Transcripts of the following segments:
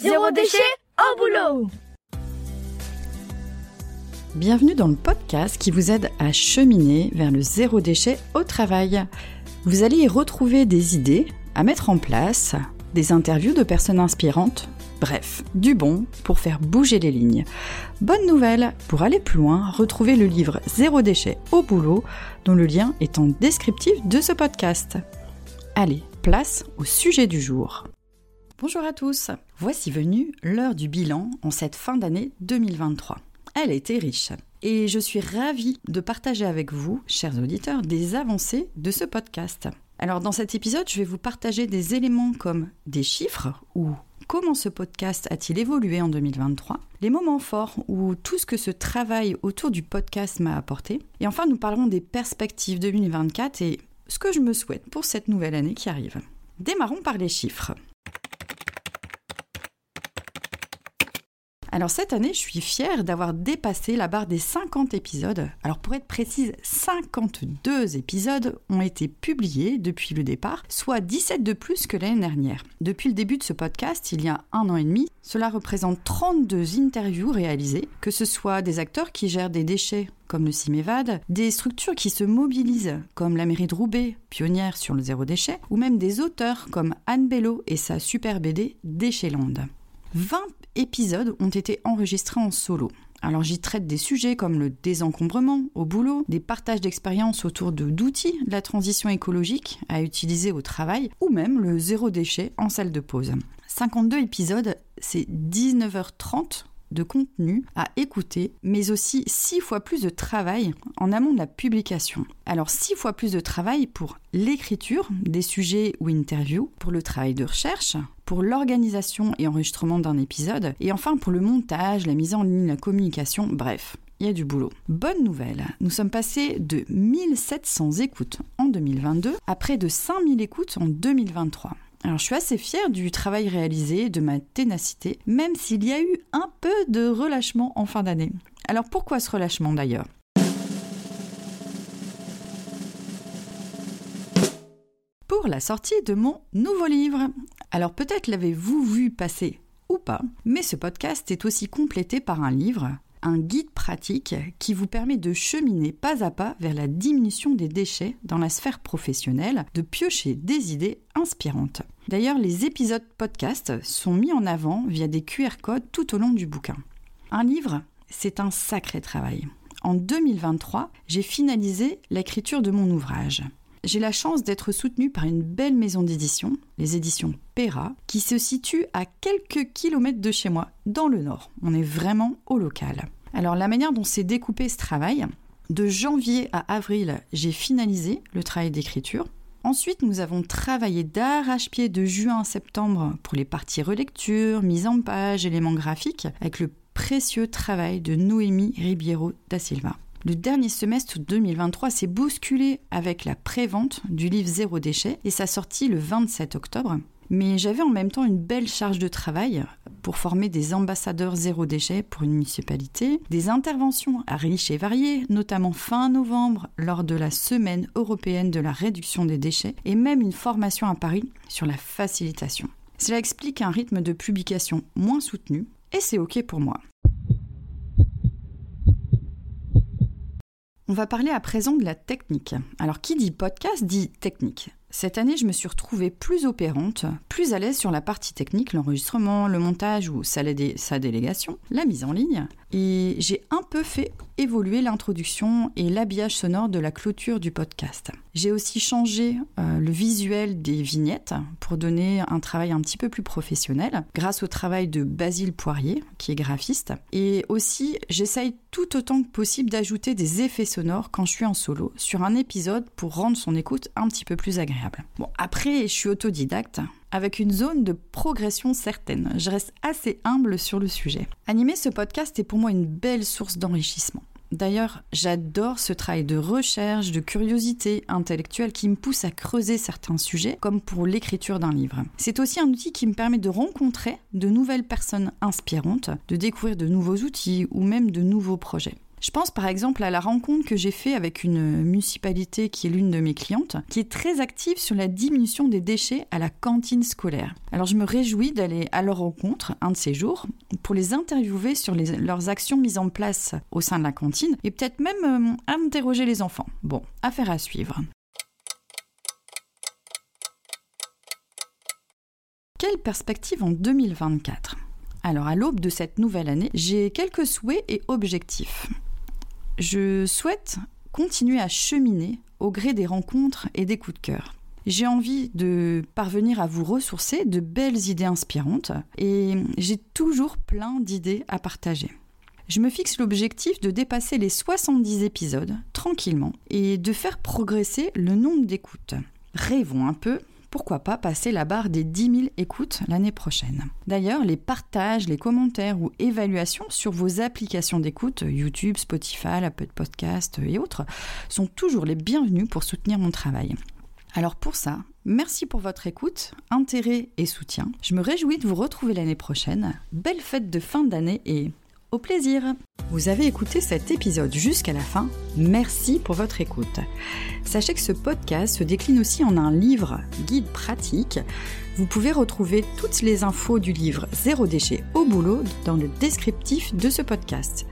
Zéro déchet au boulot Bienvenue dans le podcast qui vous aide à cheminer vers le zéro déchet au travail. Vous allez y retrouver des idées à mettre en place, des interviews de personnes inspirantes, bref, du bon pour faire bouger les lignes. Bonne nouvelle, pour aller plus loin, retrouvez le livre Zéro déchet au boulot dont le lien est en descriptif de ce podcast. Allez, place au sujet du jour. Bonjour à tous, voici venue l'heure du bilan en cette fin d'année 2023. Elle a été riche. Et je suis ravie de partager avec vous, chers auditeurs, des avancées de ce podcast. Alors dans cet épisode, je vais vous partager des éléments comme des chiffres ou comment ce podcast a-t-il évolué en 2023, les moments forts ou tout ce que ce travail autour du podcast m'a apporté. Et enfin, nous parlerons des perspectives 2024 et ce que je me souhaite pour cette nouvelle année qui arrive. Démarrons par les chiffres. Alors cette année, je suis fière d'avoir dépassé la barre des 50 épisodes. Alors pour être précise, 52 épisodes ont été publiés depuis le départ, soit 17 de plus que l'année dernière. Depuis le début de ce podcast, il y a un an et demi, cela représente 32 interviews réalisées, que ce soit des acteurs qui gèrent des déchets comme le CIMEVAD, des structures qui se mobilisent, comme la mairie de Roubaix, pionnière sur le zéro déchet, ou même des auteurs comme Anne Bello et sa super BD Déchetland. 20 épisodes ont été enregistrés en solo. Alors j'y traite des sujets comme le désencombrement au boulot, des partages d'expériences autour d'outils de la transition écologique à utiliser au travail, ou même le zéro déchet en salle de pause. 52 épisodes, c'est 19h30 de contenu à écouter, mais aussi six fois plus de travail en amont de la publication. Alors six fois plus de travail pour l'écriture des sujets ou interviews, pour le travail de recherche, pour l'organisation et enregistrement d'un épisode, et enfin pour le montage, la mise en ligne, la communication, bref. Il y a du boulot. Bonne nouvelle, nous sommes passés de 1700 écoutes en 2022 à près de 5000 écoutes en 2023. Alors je suis assez fière du travail réalisé, de ma ténacité, même s'il y a eu un peu de relâchement en fin d'année. Alors pourquoi ce relâchement d'ailleurs? Pour la sortie de mon nouveau livre. Alors peut-être l'avez-vous vu passer ou pas, mais ce podcast est aussi complété par un livre un guide pratique qui vous permet de cheminer pas à pas vers la diminution des déchets dans la sphère professionnelle, de piocher des idées inspirantes. D'ailleurs, les épisodes podcast sont mis en avant via des QR codes tout au long du bouquin. Un livre, c'est un sacré travail. En 2023, j'ai finalisé l'écriture de mon ouvrage. J'ai la chance d'être soutenue par une belle maison d'édition, les éditions Pera, qui se situe à quelques kilomètres de chez moi, dans le nord. On est vraiment au local. Alors la manière dont s'est découpé ce travail, de janvier à avril, j'ai finalisé le travail d'écriture. Ensuite, nous avons travaillé d'arrache-pied de juin à septembre pour les parties relecture, mise en page, éléments graphiques, avec le précieux travail de Noémie Ribiero da Silva. Le dernier semestre 2023 s'est bousculé avec la prévente du livre Zéro déchet et sa sortie le 27 octobre. Mais j'avais en même temps une belle charge de travail pour former des ambassadeurs zéro déchet pour une municipalité, des interventions à riches et variées, notamment fin novembre lors de la semaine européenne de la réduction des déchets, et même une formation à Paris sur la facilitation. Cela explique un rythme de publication moins soutenu, et c'est ok pour moi. On va parler à présent de la technique. Alors qui dit podcast dit technique? Cette année, je me suis retrouvée plus opérante, plus à l'aise sur la partie technique, l'enregistrement, le montage ou sa, délégation, la mise en ligne. Et j'ai un peu fait évoluer l'introduction et l'habillage sonore de la clôture du podcast. J'ai aussi changé euh, le visuel des vignettes pour donner un travail un petit peu plus professionnel, grâce au travail de Basile Poirier, qui est graphiste. Et aussi, j'essaye tout autant que possible d'ajouter des effets sonores quand je suis en solo sur un épisode pour rendre son écoute un petit peu plus agréable. Bon, après, je suis autodidacte, avec une zone de progression certaine. Je reste assez humble sur le sujet. Animer ce podcast est pour moi une belle source d'enrichissement. D'ailleurs, j'adore ce travail de recherche, de curiosité intellectuelle qui me pousse à creuser certains sujets, comme pour l'écriture d'un livre. C'est aussi un outil qui me permet de rencontrer de nouvelles personnes inspirantes, de découvrir de nouveaux outils ou même de nouveaux projets. Je pense par exemple à la rencontre que j'ai faite avec une municipalité qui est l'une de mes clientes, qui est très active sur la diminution des déchets à la cantine scolaire. Alors je me réjouis d'aller à leur rencontre un de ces jours pour les interviewer sur leurs actions mises en place au sein de la cantine et peut-être même euh, interroger les enfants. Bon, affaire à suivre. Quelle perspective en 2024 alors à l'aube de cette nouvelle année, j'ai quelques souhaits et objectifs. Je souhaite continuer à cheminer au gré des rencontres et des coups de cœur. J'ai envie de parvenir à vous ressourcer de belles idées inspirantes et j'ai toujours plein d'idées à partager. Je me fixe l'objectif de dépasser les 70 épisodes tranquillement et de faire progresser le nombre d'écoutes. Rêvons un peu pourquoi pas passer la barre des 10 000 écoutes l'année prochaine. D'ailleurs, les partages, les commentaires ou évaluations sur vos applications d'écoute, YouTube, Spotify, Apple Podcast et autres, sont toujours les bienvenus pour soutenir mon travail. Alors pour ça, merci pour votre écoute, intérêt et soutien. Je me réjouis de vous retrouver l'année prochaine. Belle fête de fin d'année et au plaisir Vous avez écouté cet épisode jusqu'à la fin, merci pour votre écoute. Sachez que ce podcast se décline aussi en un livre guide pratique. Vous pouvez retrouver toutes les infos du livre Zéro déchet au boulot dans le descriptif de ce podcast.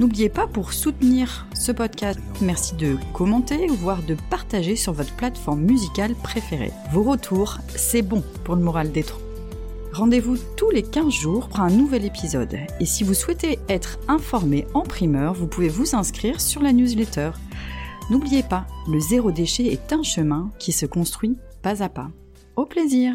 N'oubliez pas pour soutenir ce podcast, merci de commenter, voire de partager sur votre plateforme musicale préférée. Vos retours, c'est bon pour le moral des troupes. Rendez-vous tous les 15 jours pour un nouvel épisode. Et si vous souhaitez être informé en primeur, vous pouvez vous inscrire sur la newsletter. N'oubliez pas, le zéro déchet est un chemin qui se construit pas à pas. Au plaisir